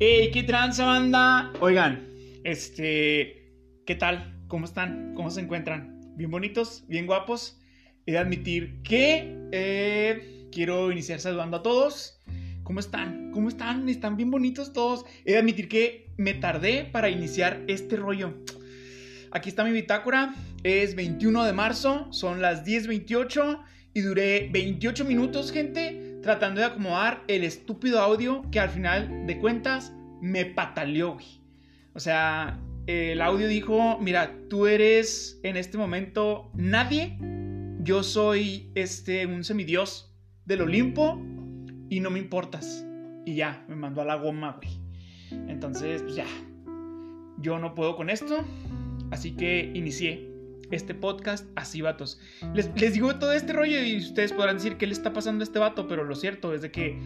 Hey, qué tranza banda. Oigan, este, ¿qué tal? ¿Cómo están? ¿Cómo se encuentran? ¿Bien bonitos? ¿Bien guapos? He de admitir que eh, quiero iniciar saludando a todos. ¿Cómo están? ¿Cómo están? ¿Están bien bonitos todos? He de admitir que me tardé para iniciar este rollo. Aquí está mi bitácora. Es 21 de marzo, son las 10.28 y duré 28 minutos, gente tratando de acomodar el estúpido audio que al final de cuentas me pataleó, güey. O sea, el audio dijo, mira, tú eres en este momento nadie, yo soy este, un semidios del Olimpo y no me importas. Y ya, me mandó a la goma, güey. Entonces, pues ya, yo no puedo con esto, así que inicié este podcast así, vatos. Les, digo todo este rollo y ustedes podrán decir qué le está pasando a este vato, pero lo cierto es de que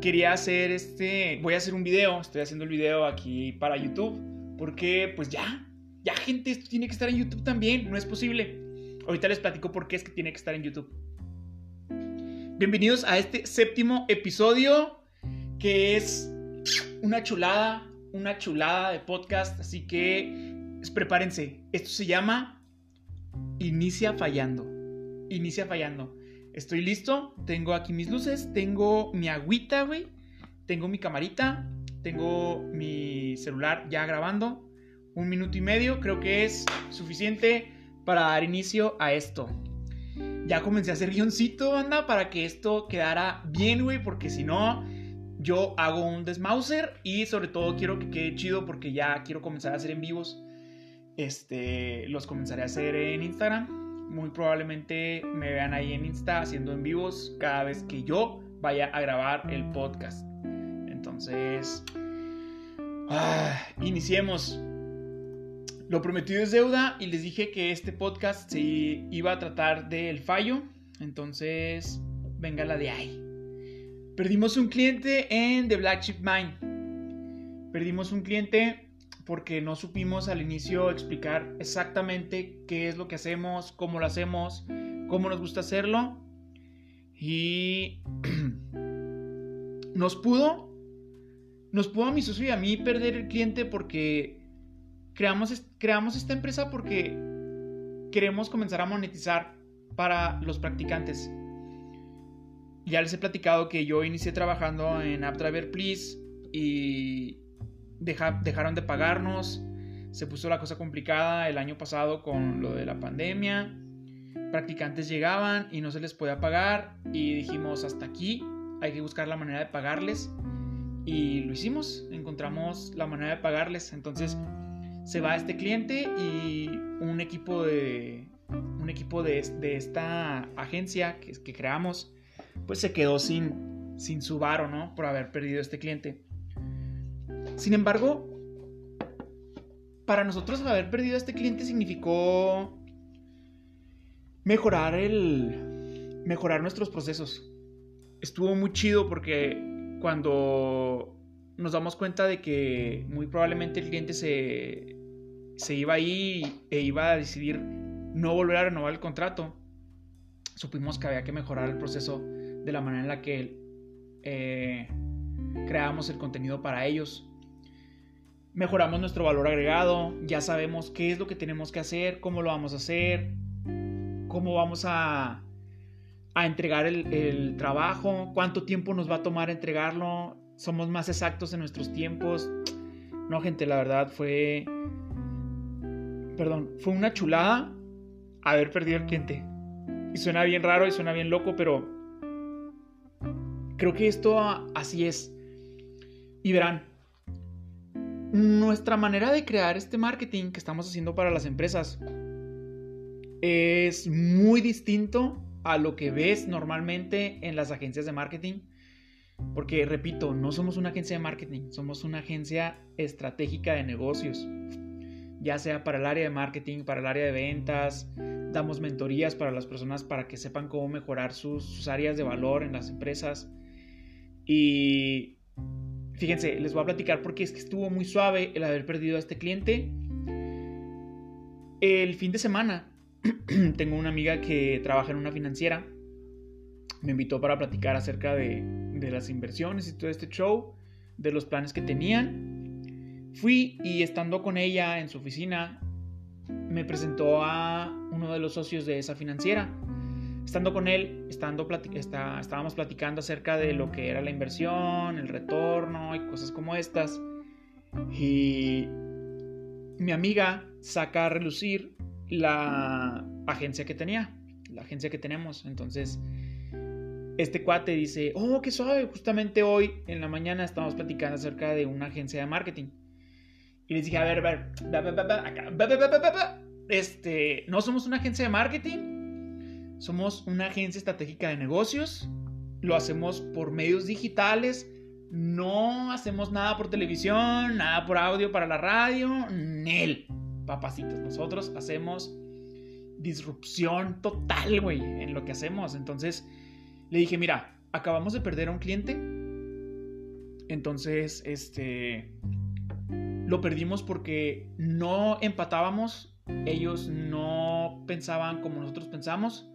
quería hacer este, voy a hacer un video, estoy haciendo el video aquí para YouTube, porque pues ya, ya gente, esto tiene que estar en YouTube también, no es posible. Ahorita les platico por qué es que tiene que estar en YouTube. Bienvenidos a este séptimo episodio, que es una chulada, una chulada de podcast, así que prepárense. Esto se llama inicia fallando. Inicia fallando. Estoy listo, tengo aquí mis luces, tengo mi agüita, güey, tengo mi camarita, tengo mi celular ya grabando. Un minuto y medio creo que es suficiente para dar inicio a esto. Ya comencé a hacer guioncito, anda, para que esto quedara bien, güey, porque si no, yo hago un desmauser y sobre todo quiero que quede chido porque ya quiero comenzar a hacer en vivos este, los comenzaré a hacer en Instagram. Muy probablemente me vean ahí en Insta haciendo en vivos cada vez que yo vaya a grabar el podcast. Entonces, ah, iniciemos. Lo prometido es deuda y les dije que este podcast se iba a tratar del fallo. Entonces, venga la de ahí. Perdimos un cliente en The Black Sheep Mine. Perdimos un cliente porque no supimos al inicio explicar exactamente qué es lo que hacemos, cómo lo hacemos, cómo nos gusta hacerlo. Y nos pudo, nos pudo a mi socio y a mí perder el cliente porque creamos, creamos esta empresa porque queremos comenzar a monetizar para los practicantes. Ya les he platicado que yo inicié trabajando en AppDriver Please y dejaron de pagarnos, se puso la cosa complicada el año pasado con lo de la pandemia, practicantes llegaban y no se les podía pagar y dijimos hasta aquí, hay que buscar la manera de pagarles y lo hicimos, encontramos la manera de pagarles, entonces se va este cliente y un equipo de un equipo de, esta agencia que, que, creamos pues se quedó sin sin su varo, ¿no? Por haber perdido este cliente. Sin embargo, para nosotros haber perdido a este cliente significó mejorar el mejorar nuestros procesos. Estuvo muy chido porque cuando nos damos cuenta de que muy probablemente el cliente se, se iba ahí e iba a decidir no volver a renovar el contrato, supimos que había que mejorar el proceso de la manera en la que eh, creábamos el contenido para ellos mejoramos nuestro valor agregado, ya sabemos qué es lo que tenemos que hacer, cómo lo vamos a hacer, cómo vamos a, a entregar el, trabajo, cuánto tiempo nos va a tomar entregarlo, somos más exactos en nuestros tiempos. No, gente, la verdad fue... Perdón, fue una chulada haber perdido el cliente. Y suena bien raro y suena bien loco, pero creo que esto así es. Y verán, nuestra manera de crear este marketing que estamos haciendo para las empresas es muy distinto a lo que ves normalmente en las agencias de marketing. Porque, repito, no somos una agencia de marketing, somos una agencia estratégica de negocios. Ya sea para el área de marketing, para el área de ventas, damos mentorías para las personas para que sepan cómo mejorar sus, áreas de valor en las empresas. Y Fíjense, les voy a platicar porque es que estuvo muy suave el haber perdido a este cliente. El fin de semana tengo una amiga que trabaja en una financiera. Me invitó para platicar acerca de, las inversiones y todo este show. de los planes que tenían. Fui y estando con ella en su oficina, me presentó a uno de los socios de esa financiera. Estando con él, estábamos platicando acerca de lo que era la inversión, el retorno y cosas como estas. Y mi amiga saca a relucir la agencia que tenía, la agencia que tenemos. Entonces, este cuate dice, oh, qué suave, justamente hoy en la mañana estábamos platicando acerca de una agencia de marketing. Y les dije, a ver, a ver, este, no somos una agencia de marketing, somos una agencia estratégica de negocios, lo hacemos por medios digitales, no hacemos nada por televisión, nada por audio para la radio, Nel, papacitos. Nosotros hacemos disrupción total, güey, en lo que hacemos. Entonces le dije, mira, acabamos de perder a un cliente. Entonces, este, lo perdimos porque no empatábamos. Ellos no pensaban como nosotros pensamos.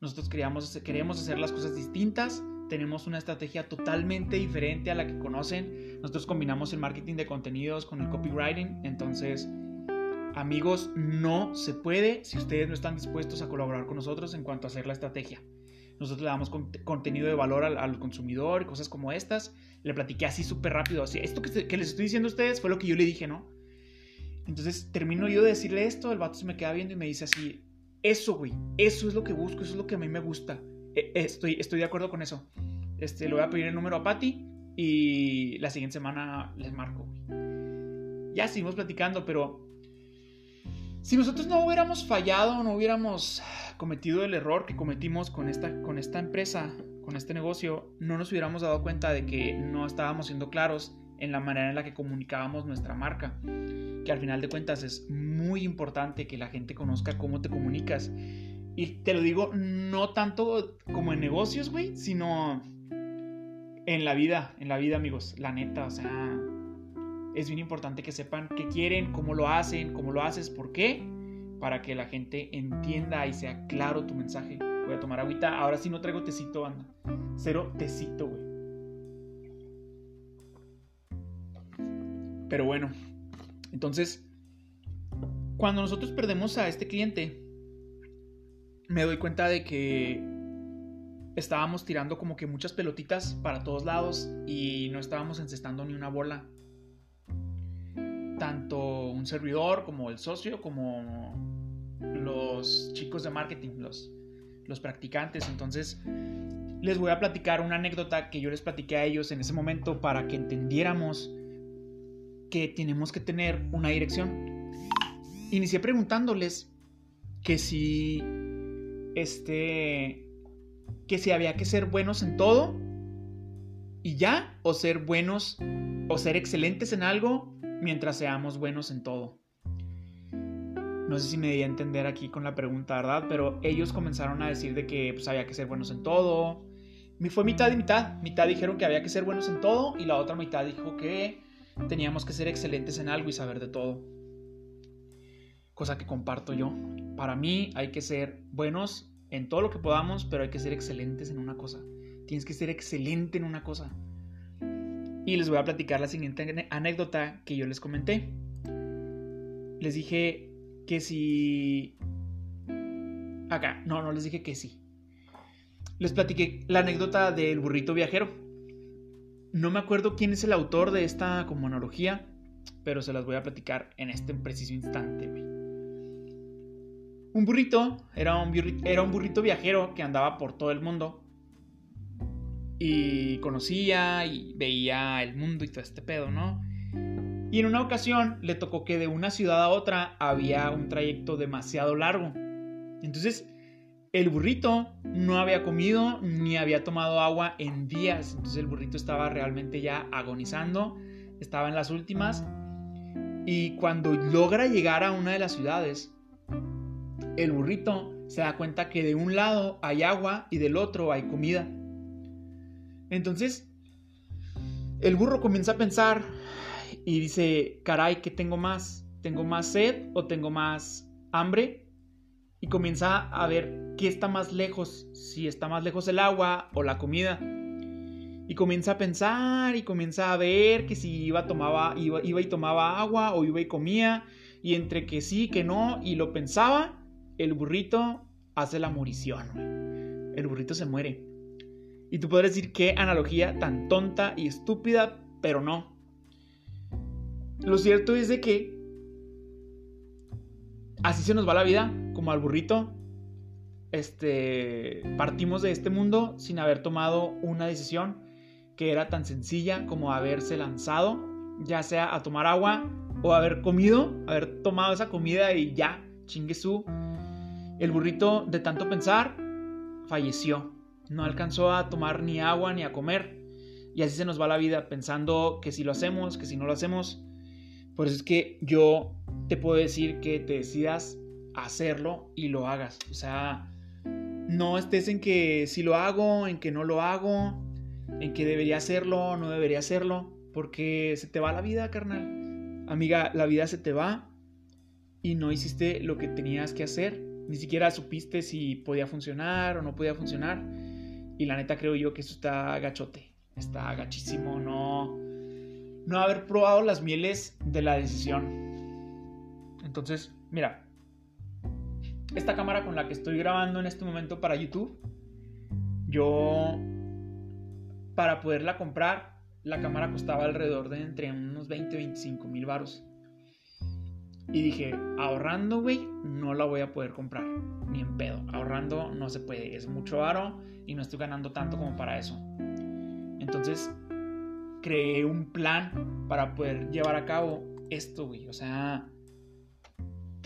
Nosotros queríamos, queríamos hacer las cosas distintas tenemos una estrategia totalmente diferente a la que conocen. Nosotros combinamos el marketing de contenidos con el copywriting. Entonces, amigos, no se puede si ustedes no están dispuestos a colaborar con nosotros en cuanto a hacer la estrategia. Nosotros le damos contenido de valor al, consumidor y cosas como estas. Le platiqué así súper rápido. Así, esto que, que, les estoy diciendo a ustedes fue lo que yo le dije, ¿no? Entonces termino yo de decirle esto, el vato se me queda viendo y me dice así, eso, güey, eso es lo que busco, eso es lo que a mí me gusta. E, estoy, estoy de acuerdo con eso. Este, le voy a pedir el número a Patty y la siguiente semana les marco. Ya seguimos platicando, pero si nosotros no hubiéramos fallado, no hubiéramos cometido el error que cometimos con esta, con esta empresa, con este negocio, no nos hubiéramos dado cuenta de que no estábamos siendo claros en la manera en la que comunicábamos nuestra marca. Que al final de cuentas es muy importante que la gente conozca cómo te comunicas y te lo digo no tanto como en negocios, güey, sino en la vida, en la vida, amigos. La neta, o sea, es bien importante que sepan qué quieren, cómo lo hacen, cómo lo haces, por qué, para que la gente entienda y sea claro tu mensaje. Voy a tomar agüita. Ahora sí no traigo tecito, banda. Cero tecito, güey. Pero bueno, entonces, cuando nosotros perdemos a este cliente, me doy cuenta de que estábamos tirando como que muchas pelotitas para todos lados y no estábamos encestando ni una bola. Tanto un servidor como el socio, como los chicos de marketing, los, los practicantes. Entonces, les voy a platicar una anécdota que yo les platiqué a ellos en ese momento para que entendiéramos que tenemos que tener una dirección. Inicié preguntándoles que si este, que si había que ser buenos en todo y ya, o ser buenos o ser excelentes en algo mientras seamos buenos en todo. No sé si me di a entender aquí con la pregunta, ¿verdad? Pero ellos comenzaron a decir de que pues, había que ser buenos en todo. Fue mitad y mitad. Mitad dijeron que había que ser buenos en todo y la otra mitad dijo que teníamos que ser excelentes en algo y saber de todo cosa que comparto yo. Para mí hay que ser buenos en todo lo que podamos, pero hay que ser excelentes en una cosa. Tienes que ser excelente en una cosa. Y les voy a platicar la siguiente anécdota que yo les comenté. Les dije que si... Acá, no, no les dije que sí. Les platiqué la anécdota del burrito viajero. No me acuerdo quién es el autor de esta como analogía, pero se las voy a platicar en este preciso instante. Un burrito era un burrito, era un burrito viajero que andaba por todo el mundo y conocía y veía el mundo y todo este pedo, ¿no? Y en una ocasión le tocó que de una ciudad a otra había un trayecto demasiado largo. Entonces, el burrito no había comido ni había tomado agua en días. Entonces el burrito estaba realmente ya agonizando, estaba en las últimas. Y cuando logra llegar a una de las ciudades, el burrito se da cuenta que de un lado hay agua y del otro hay comida. Entonces, el burro comienza a pensar y dice, caray, ¿qué tengo más? ¿Tengo más sed o tengo más hambre? Y comienza a ver qué está más lejos, si está más lejos el agua o la comida. Y comienza a pensar y comienza a ver que si iba, tomaba, iba, y tomaba agua o iba y comía. Y entre que sí, que no, y lo pensaba, el burrito hace la morición. El burrito se muere. Y tú podrás decir qué analogía tan tonta y estúpida, pero no. Lo cierto es de que así se nos va la vida, como al burrito. Este, partimos de este mundo sin haber tomado una decisión que era tan sencilla como haberse lanzado, ya sea a tomar agua o haber comido, haber tomado esa comida y ya, chingue su. El burrito, de tanto pensar, falleció. No alcanzó a tomar ni agua ni a comer. Y así se nos va la vida pensando que si lo hacemos, que si no lo hacemos. Por eso es que yo te puedo decir que te decidas hacerlo y lo hagas. O sea, no estés en que si lo hago, en que no lo hago, en que debería hacerlo, no debería hacerlo, porque se te va la vida, carnal. Amiga, la vida se te va y no hiciste lo que tenías que hacer. Ni siquiera supiste si podía funcionar o no podía funcionar. Y la neta creo yo que eso está gachote. Está gachísimo no, no haber probado las mieles de la decisión. Entonces, mira, esta cámara con la que estoy grabando en este momento para YouTube, yo, para poderla comprar, la cámara costaba alrededor de entre unos 20 y 25 mil baros. Y dije, ahorrando, güey, no la voy a poder comprar. Ni en pedo. Ahorrando no se puede. Es mucho varo y no estoy ganando tanto como para eso. Entonces, creé un plan para poder llevar a cabo esto, güey. O sea,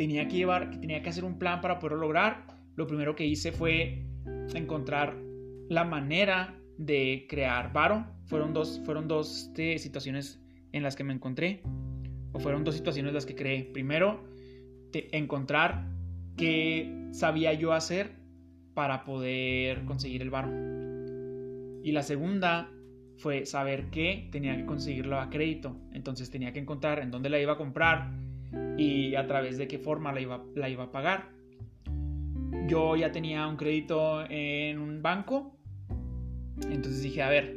tenía que llevar, tenía que hacer un plan para poderlo lograr. Lo primero que hice fue encontrar la manera de crear varo. Fueron dos, fueron dos este, situaciones en las que me encontré o fueron dos situaciones las que creé. Primero, encontrar qué sabía yo hacer para poder conseguir el barro. Y la segunda fue saber que tenía que conseguirlo a crédito. Entonces tenía que encontrar en dónde la iba a comprar y a través de qué forma la iba, la iba a pagar. Yo ya tenía un crédito en un banco. Entonces dije, a ver,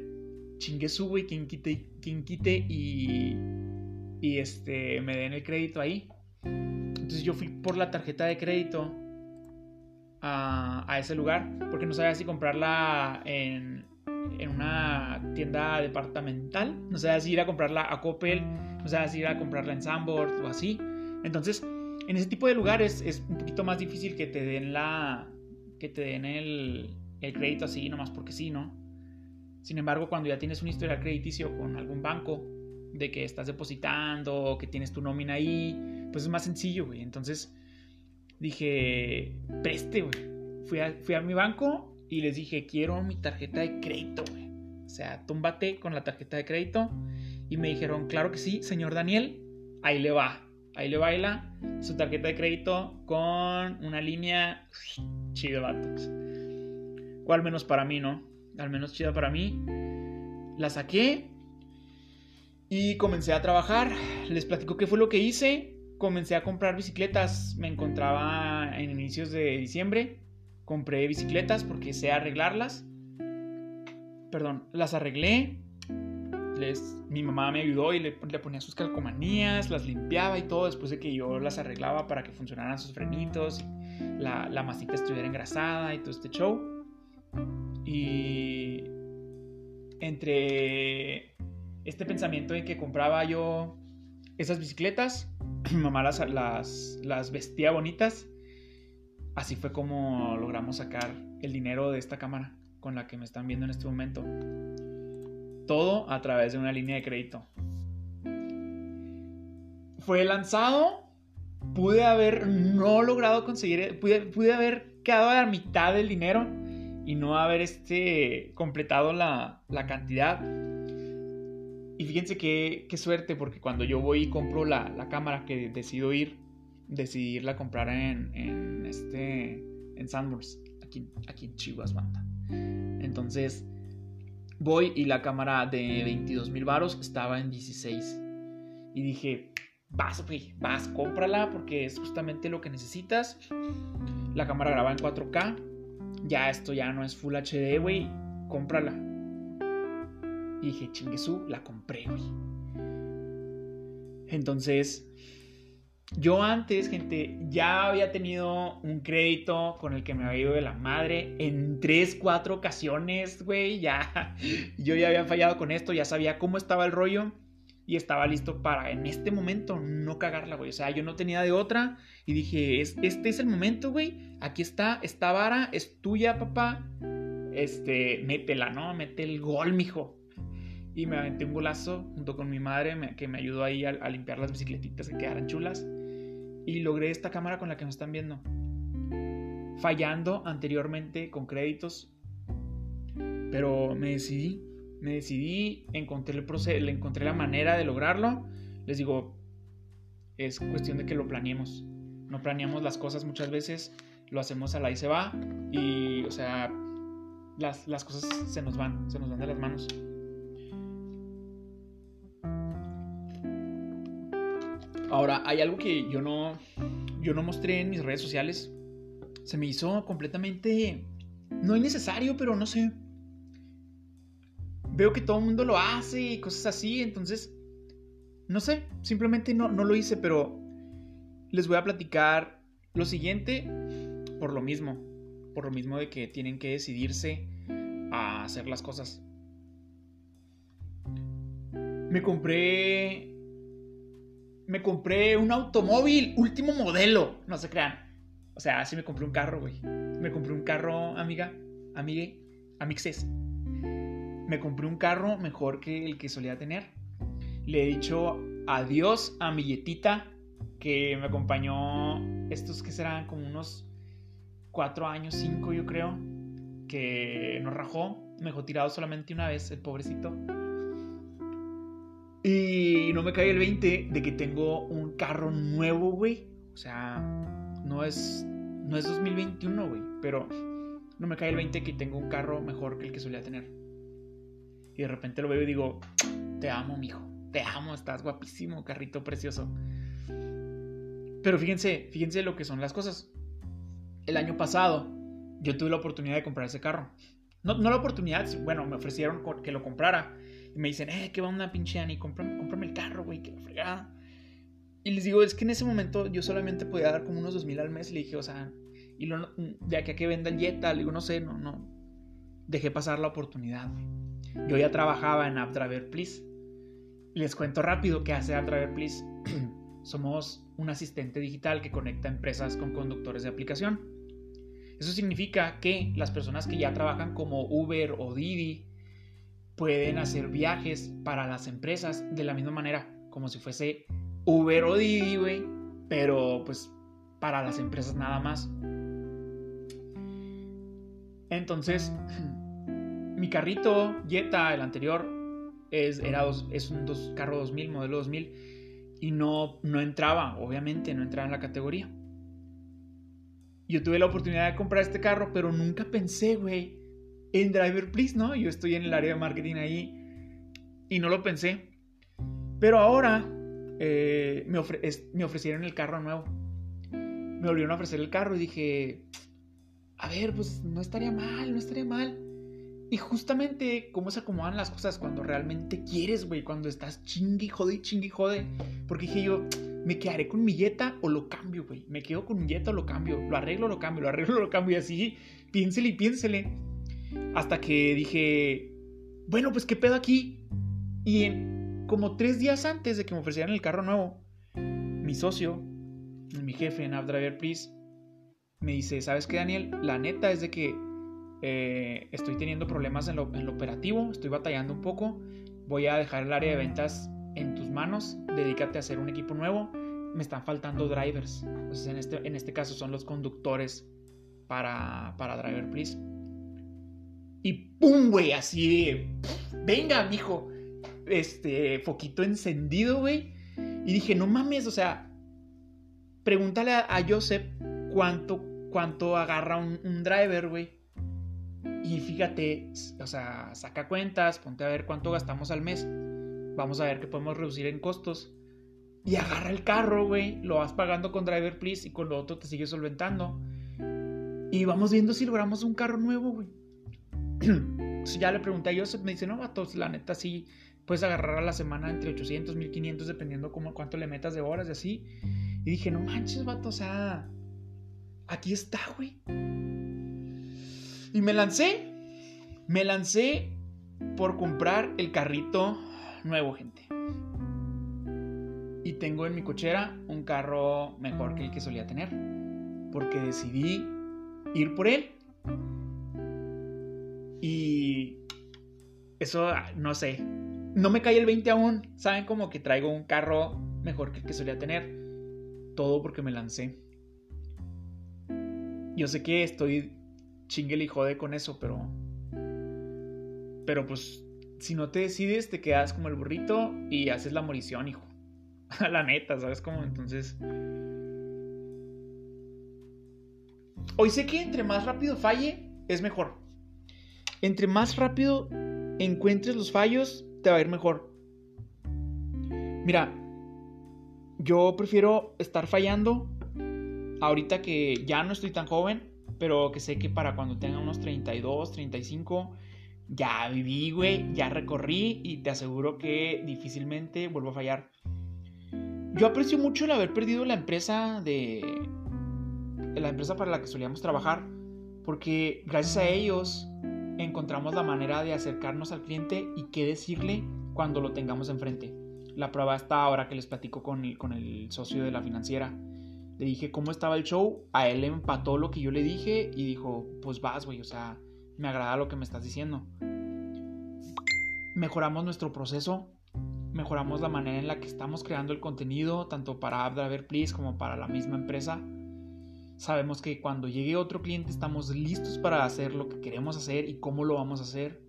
chingue su, y quien quite, quien quite y y este, me den el crédito ahí. Entonces yo fui por la tarjeta de crédito a, a ese lugar porque no sabía si comprarla en, en, una tienda departamental, no sabía si ir a comprarla a Coppel, no sabía si ir a comprarla en Sanborns o así. Entonces, en ese tipo de lugares es un poquito más difícil que te den la que te den el, el crédito así nomás porque sí, ¿no? Sin embargo, cuando ya tienes un historial crediticio con algún banco, de que estás depositando, que tienes tu nómina ahí, pues es más sencillo, güey. Entonces dije, preste, güey. Fui a, fui a mi banco y les dije, quiero mi tarjeta de crédito, güey. O sea, túmbate con la tarjeta de crédito. Y me dijeron, claro que sí, señor Daniel, ahí le va. Ahí le baila su tarjeta de crédito con una línea chida, vatos. O al menos para mí, ¿no? Al menos chida para mí. La saqué y comencé a trabajar. Les platico qué fue lo que hice. Comencé a comprar bicicletas. Me encontraba en inicios de diciembre. Compré bicicletas porque sé arreglarlas. Perdón, las arreglé. Mi mamá me ayudó y le, ponía sus calcomanías, las limpiaba y todo después de que yo las arreglaba para que funcionaran sus frenitos, la, la masita estuviera engrasada y todo este show. Y entre este pensamiento de que compraba yo esas bicicletas, mi mamá las, las, vestía bonitas. Así fue como logramos sacar el dinero de esta cámara con la que me están viendo en este momento. Todo a través de una línea de crédito. Fue lanzado. Pude haber no logrado conseguir. Pude, haber quedado a la mitad del dinero y no haber este, completado la, la cantidad. Y fíjense qué, suerte, porque cuando yo voy y compro la, cámara que decido ir, decidí irla a comprar en, en este, en Sandburst, aquí, aquí en Chihuahua. Entonces, voy y la cámara de 22 mil varos estaba en 16. Y dije, vas, güey, vas, cómprala porque es justamente lo que necesitas. La cámara graba en 4K. Ya esto ya no es Full HD, güey, cómprala Y dije, chinguesú, la compré, güey. Entonces, yo antes, gente, ya había tenido un crédito con el que me había ido de la madre en tres, cuatro ocasiones, güey. Ya, yo ya había fallado con esto, ya sabía cómo estaba el rollo y estaba listo para en este momento no cagarla, güey. O sea, yo no tenía de otra y dije, este es el momento, güey. Aquí está, esta vara es tuya, papá. Este, métela, ¿no? Mete el gol, mijo. Y me aventé un golazo junto con mi madre que me ayudó ahí a, limpiar las bicicletitas que quedaran chulas. Y logré esta cámara con la que me están viendo. Fallando anteriormente con créditos. Pero me decidí me decidí, encontré, el proceso, encontré la manera de lograrlo. Les digo, es cuestión de que lo planeemos. No planeamos las cosas muchas veces, lo hacemos a la y se va. Y, o sea, las, las cosas se nos van, se nos van de las manos. Ahora, hay algo que yo no, yo no mostré en mis redes sociales. Se me hizo completamente, no innecesario, pero no sé veo que todo el mundo lo hace y cosas así, entonces, no sé, simplemente no, no lo hice, pero les voy a platicar lo siguiente por lo mismo, por lo mismo de que tienen que decidirse a hacer las cosas. Me compré me compré un automóvil último modelo, no se crean. O sea, sí me compré un carro, güey. Me compré un carro, amiga, amigue, amixes me compré un carro mejor que el que solía tener. Le he dicho adiós a mi yetita que me acompañó estos que serán como unos cuatro años, cinco yo creo, que nos rajó, me dejó tirado solamente una vez, el pobrecito. Y no me cae el 20 de que tengo un carro nuevo, güey. O sea, no es, no es 2021, güey, pero no me cae el 20 que tengo un carro mejor que el que solía tener. Y de repente lo veo y digo, te amo, mijo. Te amo, estás guapísimo, carrito precioso. Pero fíjense, fíjense lo que son las cosas. El año pasado yo tuve la oportunidad de comprar ese carro. No, no la oportunidad, bueno, me ofrecieron que lo comprara. Y me dicen, eh, ¿qué va una pinche Ani? Cómprame, cómprame el carro, güey, que la fregada. Y les digo, es que en ese momento yo solamente podía dar como unos dos mil al mes. Le dije, o sea, y lo, de aquí a que venda el Jetta, le digo, no sé, no, no. Dejé pasar la oportunidad, güey. Yo ya trabajaba en AppDriver Please. Les cuento rápido qué hace AppDriver Please. Somos un asistente digital que conecta empresas con conductores de aplicación. Eso significa que las personas que ya trabajan como Uber o Didi pueden hacer viajes para las empresas de la misma manera, como si fuese Uber o Didi, güey, pero pues para las empresas nada más. Entonces, mi carrito Jetta, el anterior, es, era es un dos, carro 2000, modelo 2000, y no, no entraba, obviamente, no entraba en la categoría. Yo tuve la oportunidad de comprar este carro, pero nunca pensé, güey, en Driver Please, ¿no? Yo estoy en el área de marketing ahí y no lo pensé. Pero ahora eh, me, me ofrecieron el carro nuevo. Me volvieron a ofrecer el carro y dije, a ver, pues no estaría mal, no estaría mal. Y justamente cómo se acomodan las cosas cuando realmente quieres, güey, cuando estás chingue, jode, chingue, jode. Porque dije yo, ¿me quedaré con mi yeta o lo cambio, güey? ¿Me quedo con mi yeta o lo cambio? ¿Lo arreglo lo cambio? ¿Lo arreglo lo cambio? Y así, piénsele y piénsele. Hasta que dije, bueno, pues qué pedo aquí. Y en, como tres días antes de que me ofrecieran el carro nuevo, mi socio, mi jefe en AppDriver Please, me dice, ¿sabes qué, Daniel? La neta es de que eh, estoy teniendo problemas en lo, operativo, estoy batallando un poco, voy a dejar el área de ventas en tus manos, dedícate a hacer un equipo nuevo, me están faltando drivers, entonces en este, este caso son los conductores para, para Driver Please. Y ¡pum, güey! Así de, venga, mijo, este, foquito encendido, güey. Y dije, no mames, o sea, pregúntale a, Joseph cuánto, cuánto agarra un, un driver, güey y fíjate, o sea, saca cuentas, ponte a ver cuánto gastamos al mes. Vamos a ver qué podemos reducir en costos. Y agarra el carro, güey. Lo vas pagando con Driver Please y con lo otro te sigues solventando. Y vamos viendo si logramos un carro nuevo, güey. ya le pregunté a Joseph, me dice, no, vatos, la neta sí, puedes agarrar a la semana entre 800, 1500, dependiendo como cuánto le metas de horas y así. Y dije, no manches, vato, o sea, aquí está, güey. Y me lancé, me lancé por comprar el carrito nuevo, gente. Y tengo en mi cochera un carro mejor que el que solía tener. Porque decidí ir por él. Y eso, no sé, no me cae el 20 aún. Saben como que traigo un carro mejor que el que solía tener. Todo porque me lancé. Yo sé que estoy chingue y jode con eso, pero. Pero pues, si no te decides, te quedas como el burrito y haces la morición, hijo. la neta, ¿sabes cómo? Entonces. Hoy sé que entre más rápido falle, es mejor. Entre más rápido encuentres los fallos, te va a ir mejor. Mira, yo prefiero estar fallando ahorita que ya no estoy tan joven, pero que sé que para cuando tenga unos 32, 35, ya viví, güey, ya recorrí y te aseguro que difícilmente vuelvo a fallar. Yo aprecio mucho el haber perdido la empresa de la empresa para la que solíamos trabajar, porque gracias a ellos encontramos la manera de acercarnos al cliente y qué decirle cuando lo tengamos enfrente. La prueba está ahora que les platico con el, socio de la financiera. Le dije cómo estaba el show, a él empató lo que yo le dije y dijo, pues vas, güey, o sea, me agrada lo que me estás diciendo. Mejoramos nuestro proceso, mejoramos la manera en la que estamos creando el contenido, tanto para Abdaver Please como para la misma empresa. Sabemos que cuando llegue otro cliente estamos listos para hacer lo que queremos hacer y cómo lo vamos a hacer.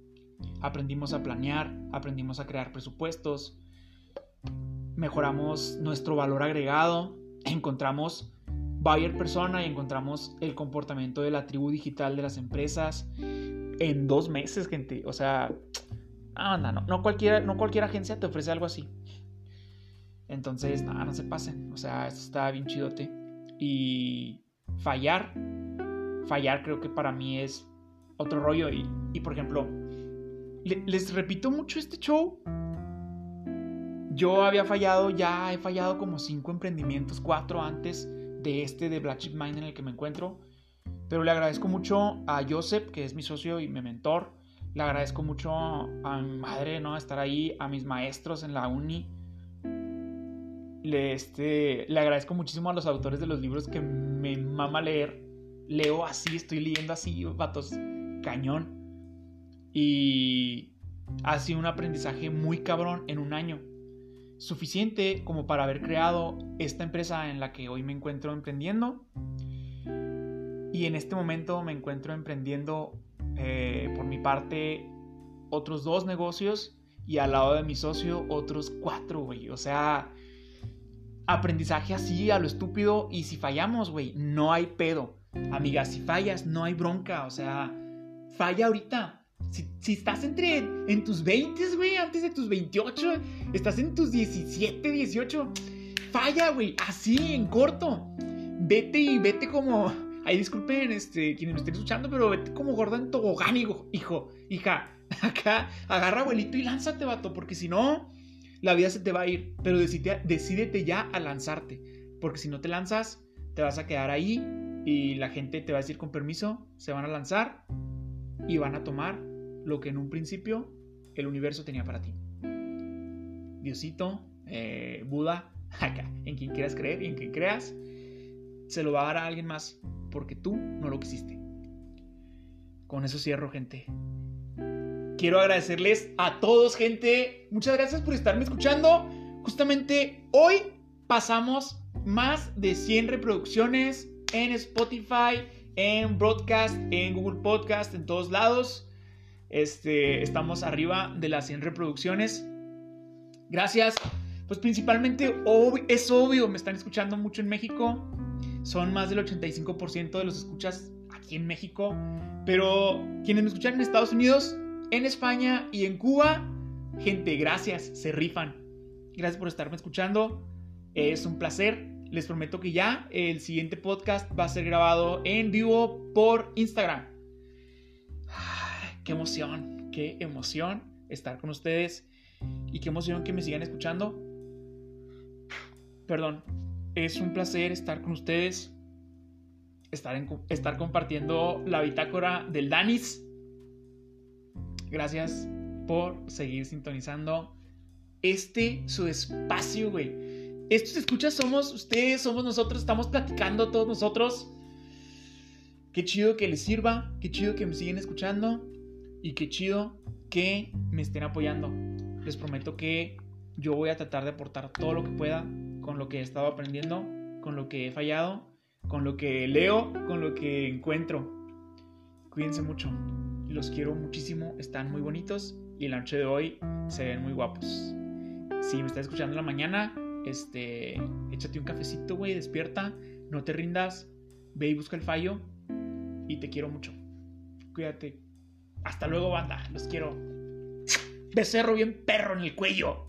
Aprendimos a planear, aprendimos a crear presupuestos, mejoramos nuestro valor agregado, encontramos buyer persona y encontramos el comportamiento de la tribu digital de las empresas en dos meses, gente. O sea, anda, no, no, cualquier, no cualquier agencia te ofrece algo así. Entonces, nada, no se pasen. O sea, esto está bien chidote. Y fallar, fallar creo que para mí es otro rollo. Y, por ejemplo, les repito mucho este show. Yo había fallado, ya he fallado como cinco emprendimientos, cuatro antes de este de Black Chip Mind en el que me encuentro. Pero le agradezco mucho a Joseph, que es mi socio y mi mentor. Le agradezco mucho a mi madre, ¿no? Estar ahí, a mis maestros en la uni le, este, le agradezco muchísimo a los autores de los libros que me mama leer. Leo así, estoy leyendo así, vatos, cañón. Y ha sido un aprendizaje muy cabrón en un año. Suficiente como para haber creado esta empresa en la que hoy me encuentro emprendiendo. Y en este momento me encuentro emprendiendo eh, por mi parte otros dos negocios y al lado de mi socio otros cuatro, güey. O sea, aprendizaje así a lo estúpido y si fallamos, güey, no hay pedo. Amiga, si fallas, no hay bronca, o sea, falla ahorita. Si, estás entre en tus 20, güey, antes de tus 28, estás en tus 17, 18, falla, güey, así en corto. Vete y vete como Ay, disculpen este, quienes me estén escuchando, pero vete como gordo en tobogán, hijo, hija. Acá, agarra abuelito y lánzate, vato, porque si no, la vida se te va a ir, pero decídete ya a lanzarte, porque si no te lanzas, te vas a quedar ahí y la gente te va a decir con permiso, se van a lanzar y van a tomar lo que en un principio el universo tenía para ti. Diosito, eh, Buda, acá, en quien quieras creer y en quien creas, se lo va a dar a alguien más, porque tú no lo quisiste. Con eso cierro, gente quiero agradecerles a todos, gente. Muchas gracias por estarme escuchando. Justamente hoy pasamos más de 100 reproducciones en Spotify, en Broadcast, en Google Podcast, en todos lados. Este, estamos arriba de las 100 reproducciones. Gracias. Pues principalmente es obvio, me están escuchando mucho en México. Son más del 85% de los escuchas aquí en México. Pero quienes me escuchan en Estados Unidos, en España y en Cuba. Gente, gracias, se rifan. Gracias por estarme escuchando. Es un placer. Les prometo que ya el siguiente podcast va a ser grabado en vivo por Instagram. ¡Qué emoción! qué emoción estar con ustedes y qué emoción que me sigan escuchando. Perdón, es un placer estar con ustedes, estar, estar compartiendo la bitácora del Danis. Gracias por seguir sintonizando este su espacio, güey. Estos escuchas somos ustedes, somos nosotros, estamos platicando todos nosotros. Qué chido que les sirva, qué chido que me siguen escuchando y qué chido que me estén apoyando. Les prometo que yo voy a tratar de aportar todo lo que pueda con lo que he estado aprendiendo, con lo que he fallado, con lo que leo, con lo que encuentro. Cuídense mucho. Los quiero muchísimo, están muy bonitos y la noche de hoy se ven muy guapos. Si me estás escuchando en la mañana, este, échate un cafecito, güey, despierta, no te rindas, ve y busca el fallo y te quiero mucho. Cuídate. Hasta luego, banda. Los quiero. Becerro bien perro en el cuello.